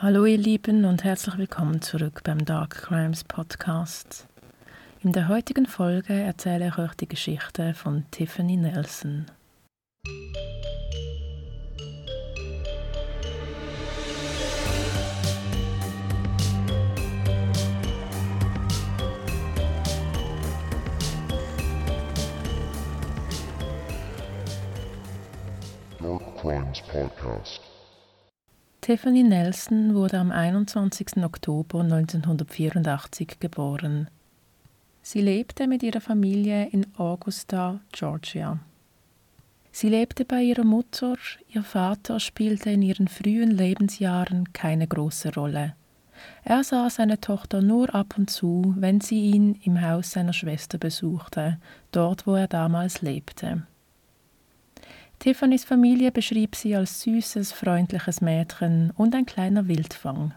Hallo ihr Lieben und herzlich willkommen zurück beim Dark Crimes Podcast. In der heutigen Folge erzähle ich euch die Geschichte von Tiffany Nelson. Dark Crimes Podcast. Tiffany Nelson wurde am 21. Oktober 1984 geboren. Sie lebte mit ihrer Familie in Augusta, Georgia. Sie lebte bei ihrer Mutter, ihr Vater spielte in ihren frühen Lebensjahren keine große Rolle. Er sah seine Tochter nur ab und zu, wenn sie ihn im Haus seiner Schwester besuchte, dort wo er damals lebte. Tiffany's Familie beschrieb sie als süßes, freundliches Mädchen und ein kleiner Wildfang.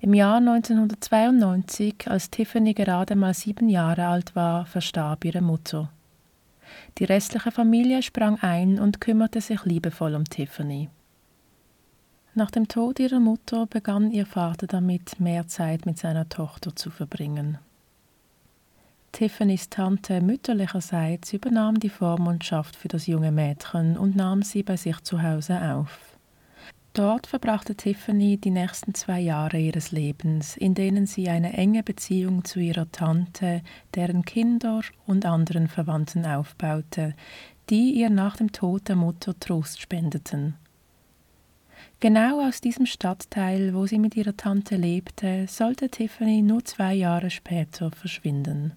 Im Jahr 1992, als Tiffany gerade mal sieben Jahre alt war, verstarb ihre Mutter. Die restliche Familie sprang ein und kümmerte sich liebevoll um Tiffany. Nach dem Tod ihrer Mutter begann ihr Vater damit, mehr Zeit mit seiner Tochter zu verbringen. Tiffany's Tante mütterlicherseits übernahm die Vormundschaft für das junge Mädchen und nahm sie bei sich zu Hause auf. Dort verbrachte Tiffany die nächsten zwei Jahre ihres Lebens, in denen sie eine enge Beziehung zu ihrer Tante, deren Kinder und anderen Verwandten aufbaute, die ihr nach dem Tod der Mutter Trost spendeten. Genau aus diesem Stadtteil, wo sie mit ihrer Tante lebte, sollte Tiffany nur zwei Jahre später verschwinden.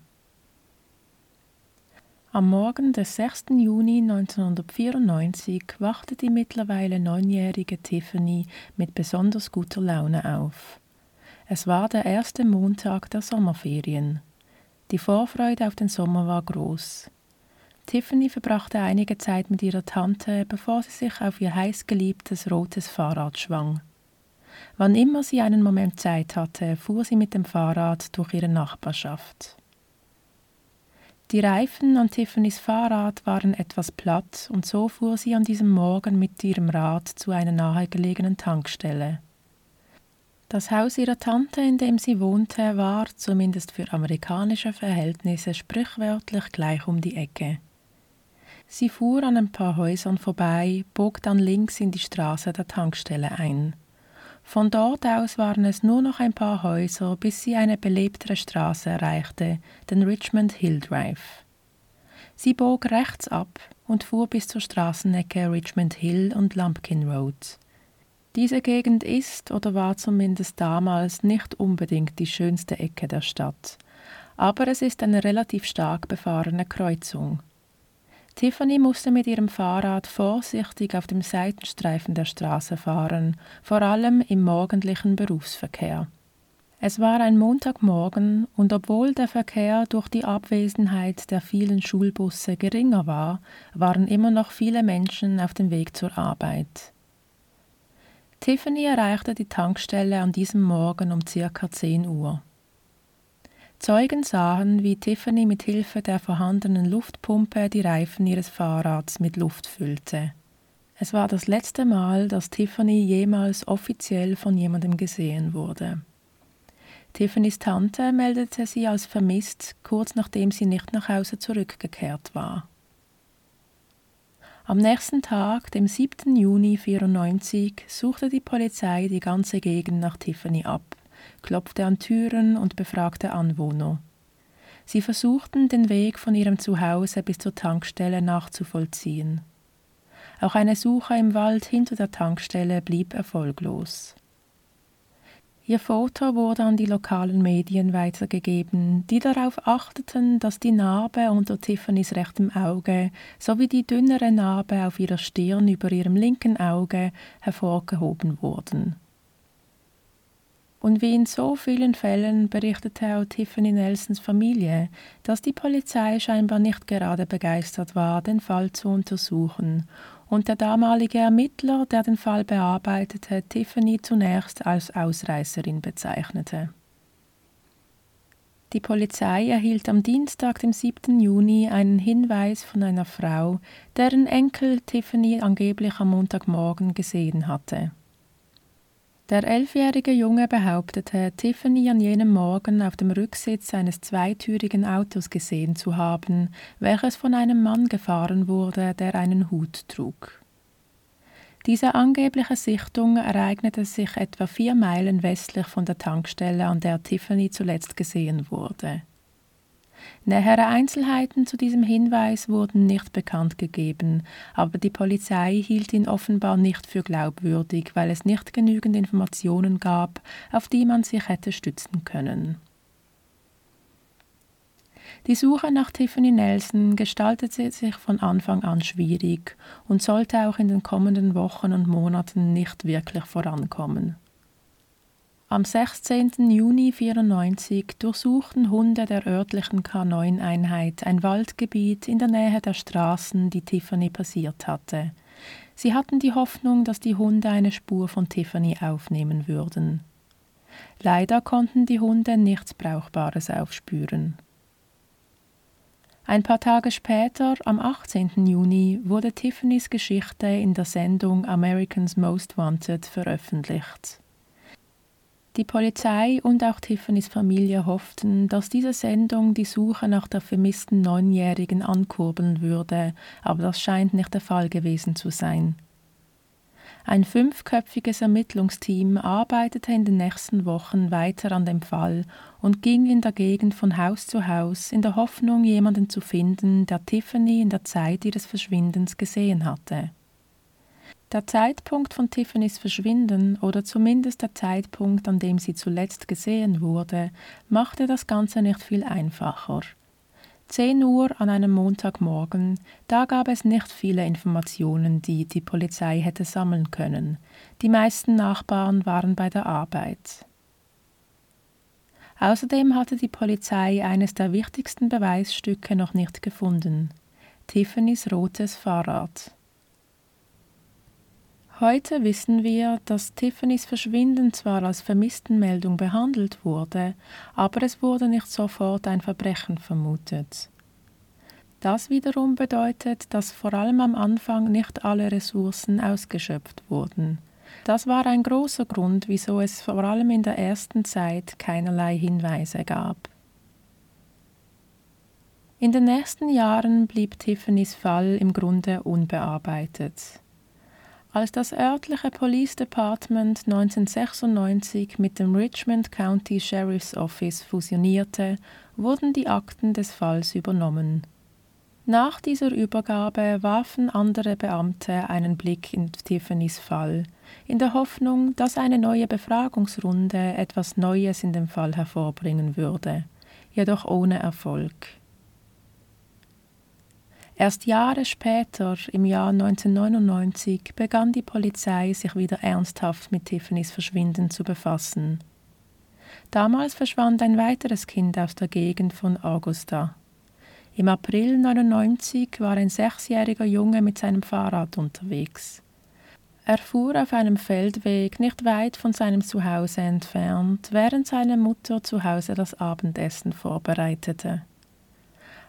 Am Morgen des 6. Juni 1994 wachte die mittlerweile neunjährige Tiffany mit besonders guter Laune auf. Es war der erste Montag der Sommerferien. Die Vorfreude auf den Sommer war groß. Tiffany verbrachte einige Zeit mit ihrer Tante, bevor sie sich auf ihr heißgeliebtes rotes Fahrrad schwang. Wann immer sie einen Moment Zeit hatte, fuhr sie mit dem Fahrrad durch ihre Nachbarschaft. Die Reifen an Tiffany's Fahrrad waren etwas platt und so fuhr sie an diesem Morgen mit ihrem Rad zu einer nahegelegenen Tankstelle. Das Haus ihrer Tante, in dem sie wohnte, war, zumindest für amerikanische Verhältnisse, sprichwörtlich gleich um die Ecke. Sie fuhr an ein paar Häusern vorbei, bog dann links in die Straße der Tankstelle ein. Von dort aus waren es nur noch ein paar Häuser, bis sie eine belebtere Straße erreichte, den Richmond Hill Drive. Sie bog rechts ab und fuhr bis zur Straßenecke Richmond Hill und Lumpkin Road. Diese Gegend ist oder war zumindest damals nicht unbedingt die schönste Ecke der Stadt, aber es ist eine relativ stark befahrene Kreuzung. Tiffany musste mit ihrem Fahrrad vorsichtig auf dem Seitenstreifen der Straße fahren, vor allem im morgendlichen Berufsverkehr. Es war ein Montagmorgen und obwohl der Verkehr durch die Abwesenheit der vielen Schulbusse geringer war, waren immer noch viele Menschen auf dem Weg zur Arbeit. Tiffany erreichte die Tankstelle an diesem Morgen um circa 10 Uhr. Zeugen sahen, wie Tiffany mit Hilfe der vorhandenen Luftpumpe die Reifen ihres Fahrrads mit Luft füllte. Es war das letzte Mal, dass Tiffany jemals offiziell von jemandem gesehen wurde. Tiffany's Tante meldete sie als vermisst, kurz nachdem sie nicht nach Hause zurückgekehrt war. Am nächsten Tag, dem 7. Juni 1994, suchte die Polizei die ganze Gegend nach Tiffany ab klopfte an Türen und befragte Anwohner. Sie versuchten, den Weg von ihrem Zuhause bis zur Tankstelle nachzuvollziehen. Auch eine Suche im Wald hinter der Tankstelle blieb erfolglos. Ihr Foto wurde an die lokalen Medien weitergegeben, die darauf achteten, dass die Narbe unter Tiffany's rechtem Auge sowie die dünnere Narbe auf ihrer Stirn über ihrem linken Auge hervorgehoben wurden. Und wie in so vielen Fällen berichtete auch Tiffany Nelsons Familie, dass die Polizei scheinbar nicht gerade begeistert war, den Fall zu untersuchen und der damalige Ermittler, der den Fall bearbeitete, Tiffany zunächst als Ausreißerin bezeichnete. Die Polizei erhielt am Dienstag, dem 7. Juni, einen Hinweis von einer Frau, deren Enkel Tiffany angeblich am Montagmorgen gesehen hatte. Der elfjährige Junge behauptete, Tiffany an jenem Morgen auf dem Rücksitz eines zweitürigen Autos gesehen zu haben, welches von einem Mann gefahren wurde, der einen Hut trug. Diese angebliche Sichtung ereignete sich etwa vier Meilen westlich von der Tankstelle, an der Tiffany zuletzt gesehen wurde. Nähere Einzelheiten zu diesem Hinweis wurden nicht bekannt gegeben, aber die Polizei hielt ihn offenbar nicht für glaubwürdig, weil es nicht genügend Informationen gab, auf die man sich hätte stützen können. Die Suche nach Tiffany Nelson gestaltete sich von Anfang an schwierig und sollte auch in den kommenden Wochen und Monaten nicht wirklich vorankommen. Am 16. Juni 1994 durchsuchten Hunde der örtlichen K9-Einheit ein Waldgebiet in der Nähe der Straßen, die Tiffany passiert hatte. Sie hatten die Hoffnung, dass die Hunde eine Spur von Tiffany aufnehmen würden. Leider konnten die Hunde nichts Brauchbares aufspüren. Ein paar Tage später, am 18. Juni, wurde Tiffany's Geschichte in der Sendung Americans Most Wanted veröffentlicht. Die Polizei und auch Tiffany's Familie hofften, dass diese Sendung die Suche nach der vermissten Neunjährigen ankurbeln würde, aber das scheint nicht der Fall gewesen zu sein. Ein fünfköpfiges Ermittlungsteam arbeitete in den nächsten Wochen weiter an dem Fall und ging in der Gegend von Haus zu Haus in der Hoffnung, jemanden zu finden, der Tiffany in der Zeit ihres Verschwindens gesehen hatte. Der Zeitpunkt von Tiffany's Verschwinden oder zumindest der Zeitpunkt, an dem sie zuletzt gesehen wurde, machte das Ganze nicht viel einfacher. 10 Uhr an einem Montagmorgen, da gab es nicht viele Informationen, die die Polizei hätte sammeln können. Die meisten Nachbarn waren bei der Arbeit. Außerdem hatte die Polizei eines der wichtigsten Beweisstücke noch nicht gefunden: Tiffany's rotes Fahrrad. Heute wissen wir, dass Tiffany's Verschwinden zwar als Vermisstenmeldung behandelt wurde, aber es wurde nicht sofort ein Verbrechen vermutet. Das wiederum bedeutet, dass vor allem am Anfang nicht alle Ressourcen ausgeschöpft wurden. Das war ein großer Grund, wieso es vor allem in der ersten Zeit keinerlei Hinweise gab. In den nächsten Jahren blieb Tiffany's Fall im Grunde unbearbeitet. Als das örtliche Police Department 1996 mit dem Richmond County Sheriff's Office fusionierte, wurden die Akten des Falls übernommen. Nach dieser Übergabe warfen andere Beamte einen Blick in Tiffany's Fall, in der Hoffnung, dass eine neue Befragungsrunde etwas Neues in dem Fall hervorbringen würde, jedoch ohne Erfolg. Erst Jahre später, im Jahr 1999, begann die Polizei sich wieder ernsthaft mit Tiffany's Verschwinden zu befassen. Damals verschwand ein weiteres Kind aus der Gegend von Augusta. Im April 1999 war ein sechsjähriger Junge mit seinem Fahrrad unterwegs. Er fuhr auf einem Feldweg nicht weit von seinem Zuhause entfernt, während seine Mutter zu Hause das Abendessen vorbereitete.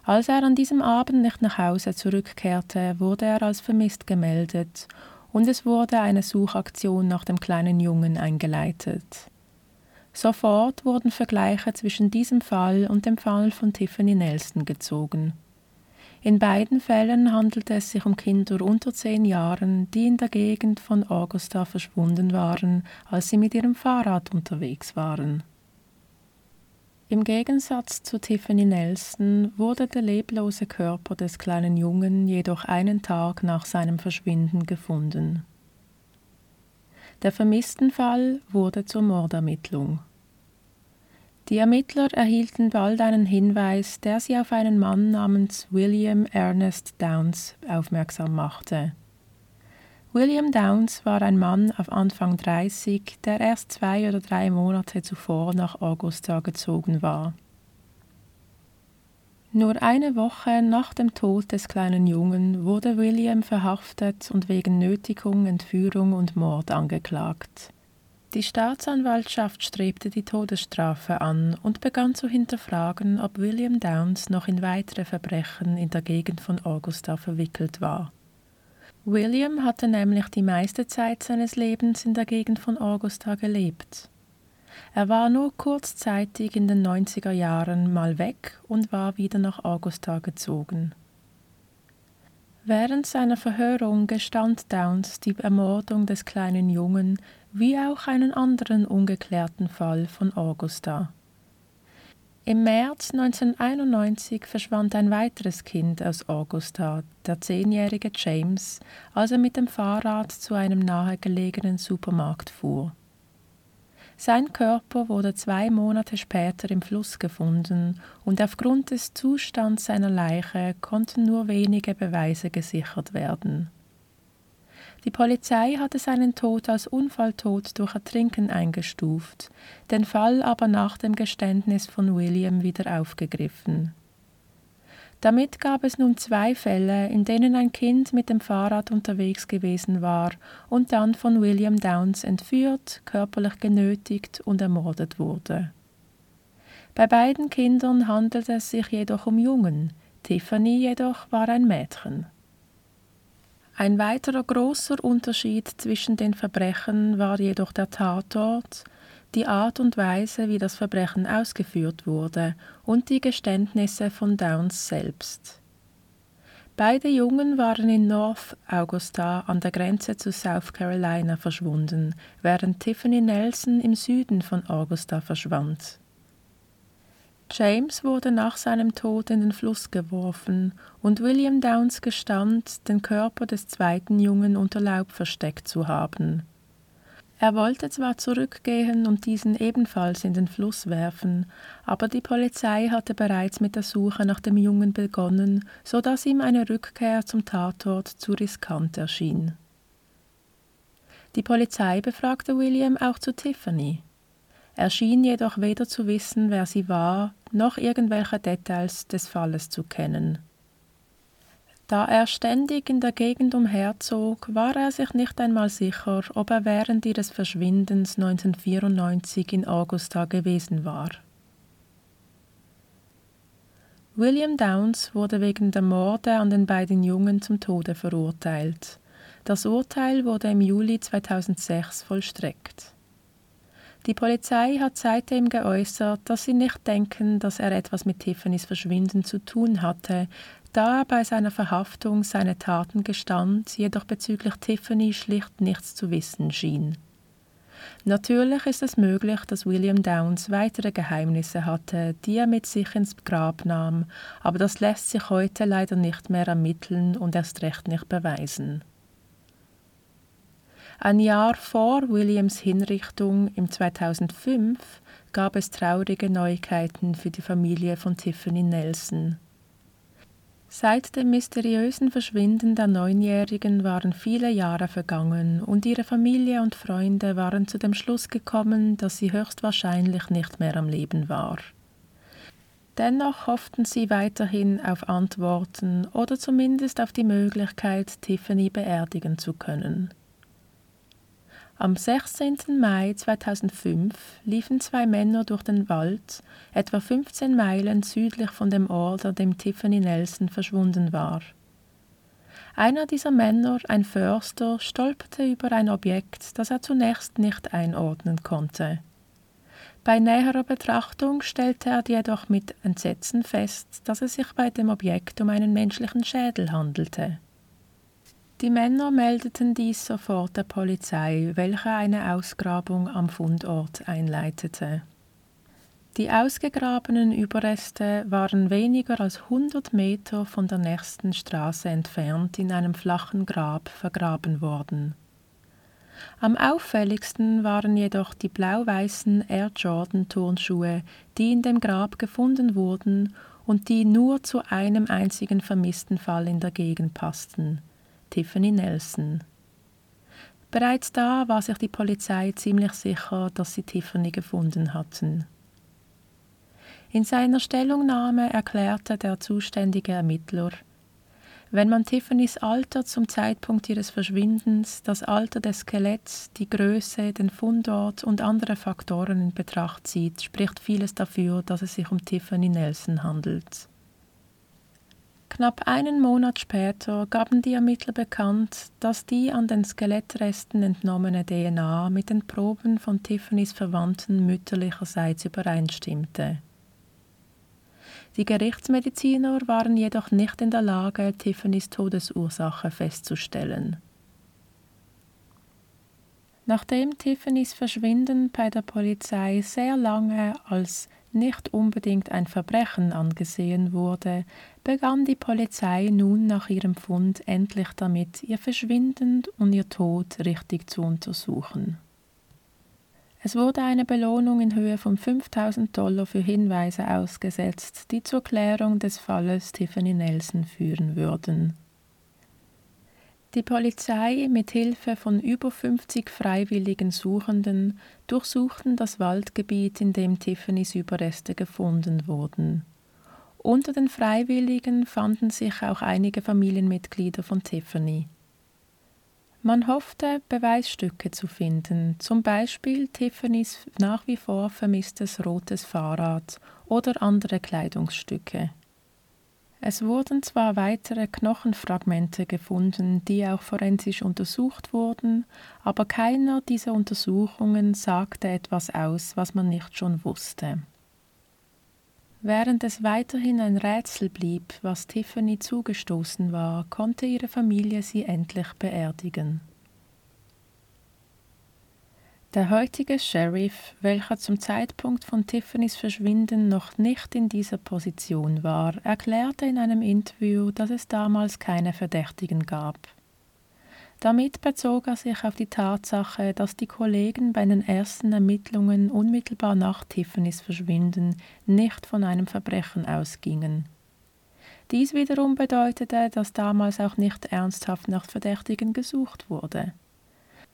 Als er an diesem Abend nicht nach Hause zurückkehrte, wurde er als vermisst gemeldet und es wurde eine Suchaktion nach dem kleinen Jungen eingeleitet. Sofort wurden Vergleiche zwischen diesem Fall und dem Fall von Tiffany Nelson gezogen. In beiden Fällen handelte es sich um Kinder unter zehn Jahren, die in der Gegend von Augusta verschwunden waren, als sie mit ihrem Fahrrad unterwegs waren. Im Gegensatz zu Tiffany Nelson wurde der leblose Körper des kleinen Jungen jedoch einen Tag nach seinem Verschwinden gefunden. Der Vermisstenfall wurde zur Mordermittlung. Die Ermittler erhielten bald einen Hinweis, der sie auf einen Mann namens William Ernest Downs aufmerksam machte. William Downs war ein Mann auf Anfang 30, der erst zwei oder drei Monate zuvor nach Augusta gezogen war. Nur eine Woche nach dem Tod des kleinen Jungen wurde William verhaftet und wegen Nötigung, Entführung und Mord angeklagt. Die Staatsanwaltschaft strebte die Todesstrafe an und begann zu hinterfragen, ob William Downs noch in weitere Verbrechen in der Gegend von Augusta verwickelt war. William hatte nämlich die meiste Zeit seines Lebens in der Gegend von Augusta gelebt. Er war nur kurzzeitig in den 90er Jahren mal weg und war wieder nach Augusta gezogen. Während seiner Verhörung gestand Downs die Ermordung des kleinen Jungen wie auch einen anderen ungeklärten Fall von Augusta. Im März 1991 verschwand ein weiteres Kind aus Augusta, der zehnjährige James, als er mit dem Fahrrad zu einem nahegelegenen Supermarkt fuhr. Sein Körper wurde zwei Monate später im Fluss gefunden und aufgrund des Zustands seiner Leiche konnten nur wenige Beweise gesichert werden. Die Polizei hatte seinen Tod als Unfalltod durch Ertrinken eingestuft, den Fall aber nach dem Geständnis von William wieder aufgegriffen. Damit gab es nun zwei Fälle, in denen ein Kind mit dem Fahrrad unterwegs gewesen war und dann von William Downs entführt, körperlich genötigt und ermordet wurde. Bei beiden Kindern handelte es sich jedoch um Jungen, Tiffany jedoch war ein Mädchen. Ein weiterer großer Unterschied zwischen den Verbrechen war jedoch der Tatort, die Art und Weise, wie das Verbrechen ausgeführt wurde und die Geständnisse von Downs selbst. Beide Jungen waren in North Augusta an der Grenze zu South Carolina verschwunden, während Tiffany Nelson im Süden von Augusta verschwand. James wurde nach seinem Tod in den Fluss geworfen und William Downs gestand, den Körper des zweiten Jungen unter Laub versteckt zu haben. Er wollte zwar zurückgehen und diesen ebenfalls in den Fluss werfen, aber die Polizei hatte bereits mit der Suche nach dem Jungen begonnen, so dass ihm eine Rückkehr zum Tatort zu riskant erschien. Die Polizei befragte William auch zu Tiffany. Er schien jedoch weder zu wissen, wer sie war, noch irgendwelche Details des Falles zu kennen. Da er ständig in der Gegend umherzog, war er sich nicht einmal sicher, ob er während ihres Verschwindens 1994 in Augusta gewesen war. William Downs wurde wegen der Morde an den beiden Jungen zum Tode verurteilt. Das Urteil wurde im Juli 2006 vollstreckt. Die Polizei hat seitdem geäußert, dass sie nicht denken, dass er etwas mit Tiffany's Verschwinden zu tun hatte, da er bei seiner Verhaftung seine Taten gestand, jedoch bezüglich Tiffany schlicht nichts zu wissen schien. Natürlich ist es möglich, dass William Downs weitere Geheimnisse hatte, die er mit sich ins Grab nahm, aber das lässt sich heute leider nicht mehr ermitteln und erst recht nicht beweisen. Ein Jahr vor Williams Hinrichtung im 2005 gab es traurige Neuigkeiten für die Familie von Tiffany Nelson. Seit dem mysteriösen Verschwinden der Neunjährigen waren viele Jahre vergangen und ihre Familie und Freunde waren zu dem Schluss gekommen, dass sie höchstwahrscheinlich nicht mehr am Leben war. Dennoch hofften sie weiterhin auf Antworten oder zumindest auf die Möglichkeit, Tiffany beerdigen zu können. Am 16. Mai 2005 liefen zwei Männer durch den Wald, etwa 15 Meilen südlich von dem Ort, an dem Tiffany Nelson verschwunden war. Einer dieser Männer, ein Förster, stolperte über ein Objekt, das er zunächst nicht einordnen konnte. Bei näherer Betrachtung stellte er jedoch mit Entsetzen fest, dass es sich bei dem Objekt um einen menschlichen Schädel handelte. Die Männer meldeten dies sofort der Polizei, welche eine Ausgrabung am Fundort einleitete. Die ausgegrabenen Überreste waren weniger als 100 Meter von der nächsten Straße entfernt in einem flachen Grab vergraben worden. Am auffälligsten waren jedoch die blau-weißen Air Jordan Turnschuhe, die in dem Grab gefunden wurden und die nur zu einem einzigen vermissten Fall in der Gegend passten – Tiffany Nelson. Bereits da war sich die Polizei ziemlich sicher, dass sie Tiffany gefunden hatten. In seiner Stellungnahme erklärte der zuständige Ermittler, wenn man Tiffany's Alter zum Zeitpunkt ihres Verschwindens, das Alter des Skeletts, die Größe, den Fundort und andere Faktoren in Betracht zieht, spricht vieles dafür, dass es sich um Tiffany Nelson handelt. Knapp einen Monat später gaben die Ermittler bekannt, dass die an den Skelettresten entnommene DNA mit den Proben von Tiffany's Verwandten mütterlicherseits übereinstimmte. Die Gerichtsmediziner waren jedoch nicht in der Lage, Tiffany's Todesursache festzustellen. Nachdem Tiffany's Verschwinden bei der Polizei sehr lange als nicht unbedingt ein Verbrechen angesehen wurde, begann die Polizei nun nach ihrem Fund endlich damit, ihr Verschwinden und ihr Tod richtig zu untersuchen. Es wurde eine Belohnung in Höhe von 5000 Dollar für Hinweise ausgesetzt, die zur Klärung des Falles Tiffany Nelson führen würden. Die Polizei mit Hilfe von über 50 freiwilligen Suchenden durchsuchten das Waldgebiet, in dem Tiffany's Überreste gefunden wurden. Unter den Freiwilligen fanden sich auch einige Familienmitglieder von Tiffany. Man hoffte, Beweisstücke zu finden, zum Beispiel Tiffany's nach wie vor vermisstes rotes Fahrrad oder andere Kleidungsstücke. Es wurden zwar weitere Knochenfragmente gefunden, die auch forensisch untersucht wurden, aber keiner dieser Untersuchungen sagte etwas aus, was man nicht schon wusste. Während es weiterhin ein Rätsel blieb, was Tiffany zugestoßen war, konnte ihre Familie sie endlich beerdigen. Der heutige Sheriff, welcher zum Zeitpunkt von Tiffany's Verschwinden noch nicht in dieser Position war, erklärte in einem Interview, dass es damals keine Verdächtigen gab. Damit bezog er sich auf die Tatsache, dass die Kollegen bei den ersten Ermittlungen unmittelbar nach Tiffany's Verschwinden nicht von einem Verbrechen ausgingen. Dies wiederum bedeutete, dass damals auch nicht ernsthaft nach Verdächtigen gesucht wurde.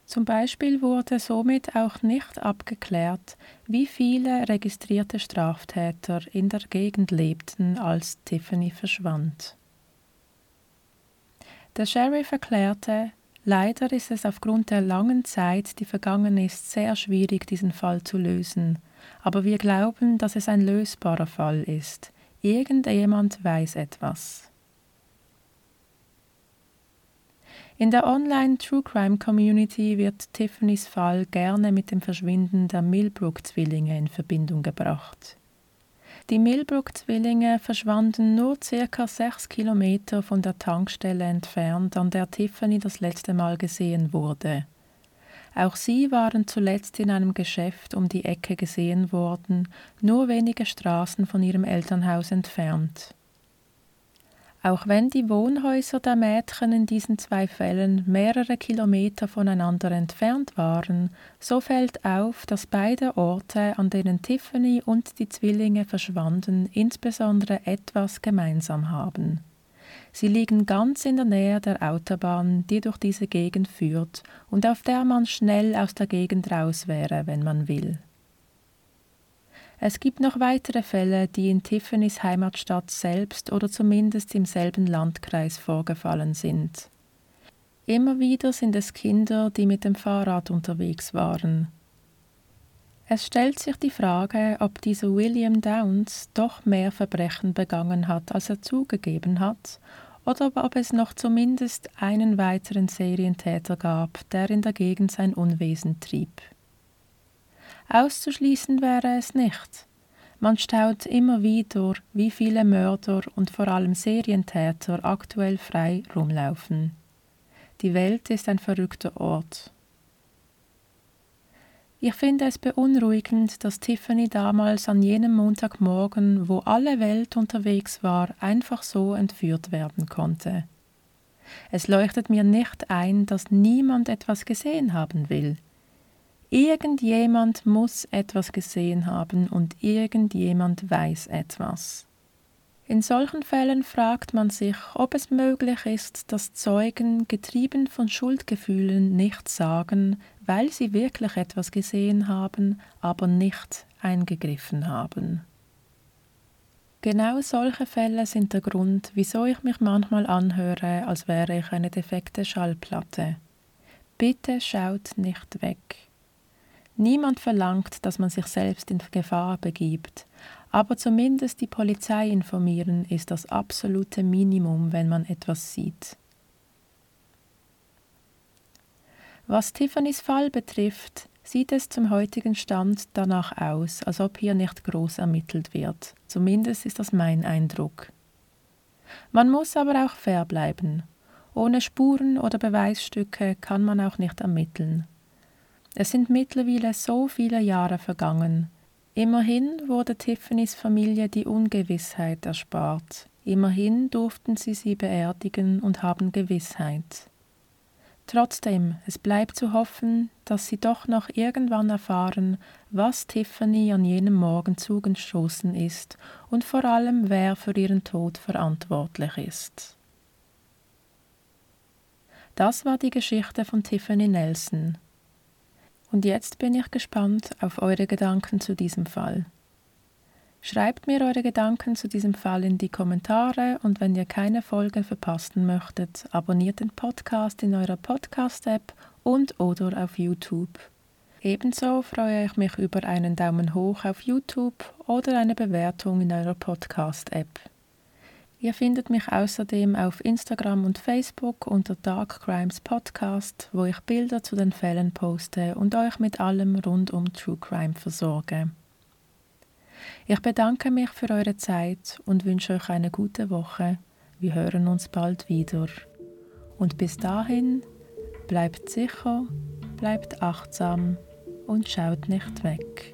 Zum Beispiel wurde somit auch nicht abgeklärt, wie viele registrierte Straftäter in der Gegend lebten, als Tiffany verschwand. Der Sheriff erklärte, Leider ist es aufgrund der langen Zeit, die vergangen ist, sehr schwierig, diesen Fall zu lösen. Aber wir glauben, dass es ein lösbarer Fall ist. Irgendjemand weiß etwas. In der Online True Crime Community wird Tiffany's Fall gerne mit dem Verschwinden der Millbrook-Zwillinge in Verbindung gebracht. Die Millbrook-Zwillinge verschwanden nur circa sechs Kilometer von der Tankstelle entfernt, an der Tiffany das letzte Mal gesehen wurde. Auch sie waren zuletzt in einem Geschäft um die Ecke gesehen worden, nur wenige Straßen von ihrem Elternhaus entfernt. Auch wenn die Wohnhäuser der Mädchen in diesen zwei Fällen mehrere Kilometer voneinander entfernt waren, so fällt auf, dass beide Orte, an denen Tiffany und die Zwillinge verschwanden, insbesondere etwas gemeinsam haben. Sie liegen ganz in der Nähe der Autobahn, die durch diese Gegend führt und auf der man schnell aus der Gegend raus wäre, wenn man will. Es gibt noch weitere Fälle, die in Tiffany's Heimatstadt selbst oder zumindest im selben Landkreis vorgefallen sind. Immer wieder sind es Kinder, die mit dem Fahrrad unterwegs waren. Es stellt sich die Frage, ob dieser William Downs doch mehr Verbrechen begangen hat, als er zugegeben hat, oder ob es noch zumindest einen weiteren Serientäter gab, der in der Gegend sein Unwesen trieb. Auszuschließen wäre es nicht. Man staut immer wieder, wie viele Mörder und vor allem Serientäter aktuell frei rumlaufen. Die Welt ist ein verrückter Ort. Ich finde es beunruhigend, dass Tiffany damals an jenem Montagmorgen, wo alle Welt unterwegs war, einfach so entführt werden konnte. Es leuchtet mir nicht ein, dass niemand etwas gesehen haben will. Irgendjemand muss etwas gesehen haben und irgendjemand weiß etwas. In solchen Fällen fragt man sich, ob es möglich ist, dass Zeugen, getrieben von Schuldgefühlen, nichts sagen, weil sie wirklich etwas gesehen haben, aber nicht eingegriffen haben. Genau solche Fälle sind der Grund, wieso ich mich manchmal anhöre, als wäre ich eine defekte Schallplatte. Bitte schaut nicht weg. Niemand verlangt, dass man sich selbst in Gefahr begibt, aber zumindest die Polizei informieren ist das absolute Minimum, wenn man etwas sieht. Was Tiffany's Fall betrifft, sieht es zum heutigen Stand danach aus, als ob hier nicht groß ermittelt wird. Zumindest ist das mein Eindruck. Man muss aber auch fair bleiben. Ohne Spuren oder Beweisstücke kann man auch nicht ermitteln. Es sind mittlerweile so viele Jahre vergangen. Immerhin wurde Tiffany's Familie die Ungewissheit erspart. Immerhin durften sie sie beerdigen und haben Gewissheit. Trotzdem, es bleibt zu hoffen, dass sie doch noch irgendwann erfahren, was Tiffany an jenem Morgen zugestoßen ist und vor allem, wer für ihren Tod verantwortlich ist. Das war die Geschichte von Tiffany Nelson. Und jetzt bin ich gespannt auf eure Gedanken zu diesem Fall. Schreibt mir eure Gedanken zu diesem Fall in die Kommentare und wenn ihr keine Folge verpassen möchtet, abonniert den Podcast in eurer Podcast-App und oder auf YouTube. Ebenso freue ich mich über einen Daumen hoch auf YouTube oder eine Bewertung in eurer Podcast-App. Ihr findet mich außerdem auf Instagram und Facebook unter Dark Crimes Podcast, wo ich Bilder zu den Fällen poste und euch mit allem rund um True Crime versorge. Ich bedanke mich für eure Zeit und wünsche euch eine gute Woche. Wir hören uns bald wieder. Und bis dahin, bleibt sicher, bleibt achtsam und schaut nicht weg.